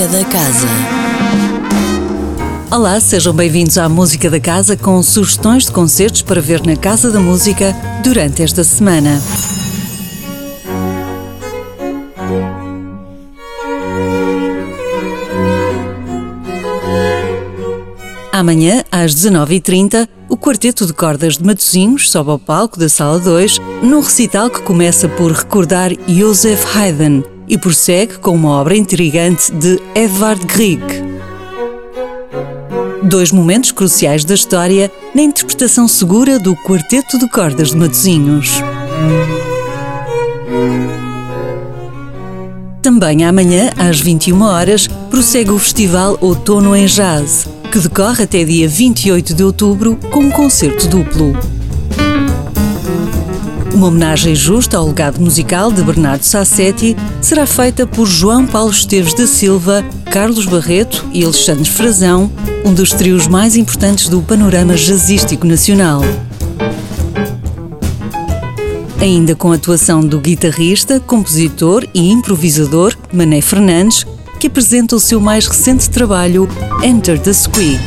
Música da Casa. Olá, sejam bem-vindos à Música da Casa com sugestões de concertos para ver na Casa da Música durante esta semana. Amanhã, às 19h30, o Quarteto de Cordas de Matosinhos sobe ao palco da Sala 2 num recital que começa por recordar Joseph Haydn e prossegue com uma obra intrigante de Edvard Grieg. Dois momentos cruciais da história na interpretação segura do Quarteto de Cordas de Matosinhos. Também amanhã, às 21 horas, prossegue o Festival Outono em Jazz, que decorre até dia 28 de outubro com um concerto duplo. Uma homenagem justa ao legado musical de Bernardo Sassetti será feita por João Paulo Esteves da Silva, Carlos Barreto e Alexandre Frazão, um dos trios mais importantes do panorama jazzístico nacional. Ainda com a atuação do guitarrista, compositor e improvisador Mané Fernandes, que apresenta o seu mais recente trabalho, Enter the Squeak.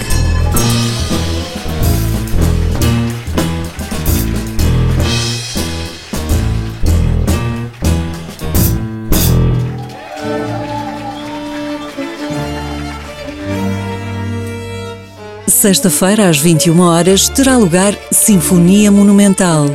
Sexta-feira, às 21 horas, terá lugar Sinfonia Monumental,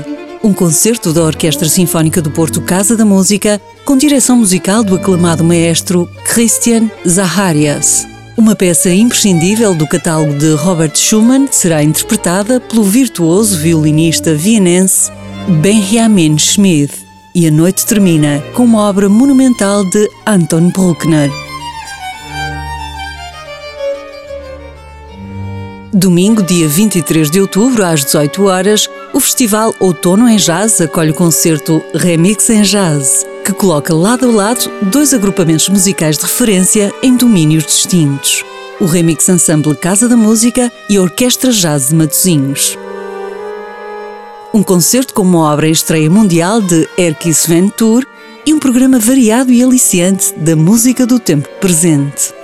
um concerto da Orquestra Sinfónica do Porto Casa da Música, com direção musical do aclamado maestro Christian Zaharias. Uma peça imprescindível do catálogo de Robert Schumann será interpretada pelo virtuoso violinista vienense Benjamin Schmid. E a noite termina com uma obra monumental de Anton Bruckner. Domingo, dia 23 de outubro, às 18 horas, o Festival Outono em Jazz acolhe o concerto Remix em Jazz, que coloca lado a lado dois agrupamentos musicais de referência em domínios distintos: o Remix Ensemble Casa da Música e a Orquestra Jazz de Matosinhos. Um concerto com uma obra estreia mundial de Erkis Ventur e um programa variado e aliciante da música do tempo presente.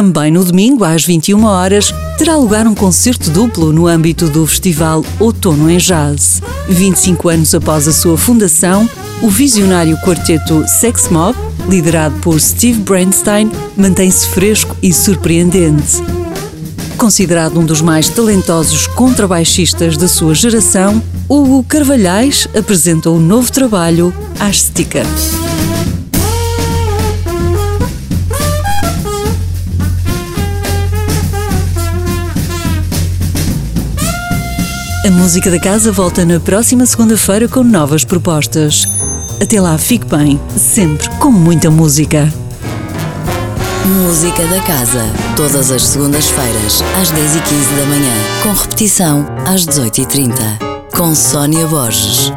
Também no domingo, às 21 horas, terá lugar um concerto duplo no âmbito do Festival Outono em Jazz. 25 anos após a sua fundação, o visionário quarteto Sex Mob, liderado por Steve Brainstein, mantém-se fresco e surpreendente. Considerado um dos mais talentosos contrabaixistas da sua geração, Hugo Carvalhais apresenta o um novo trabalho, Astica. A música da casa volta na próxima segunda-feira com novas propostas. Até lá, fique bem, sempre com muita música. Música da Casa, todas as segundas-feiras, às 10h15 da manhã, com repetição às 18h30, com Sónia Borges.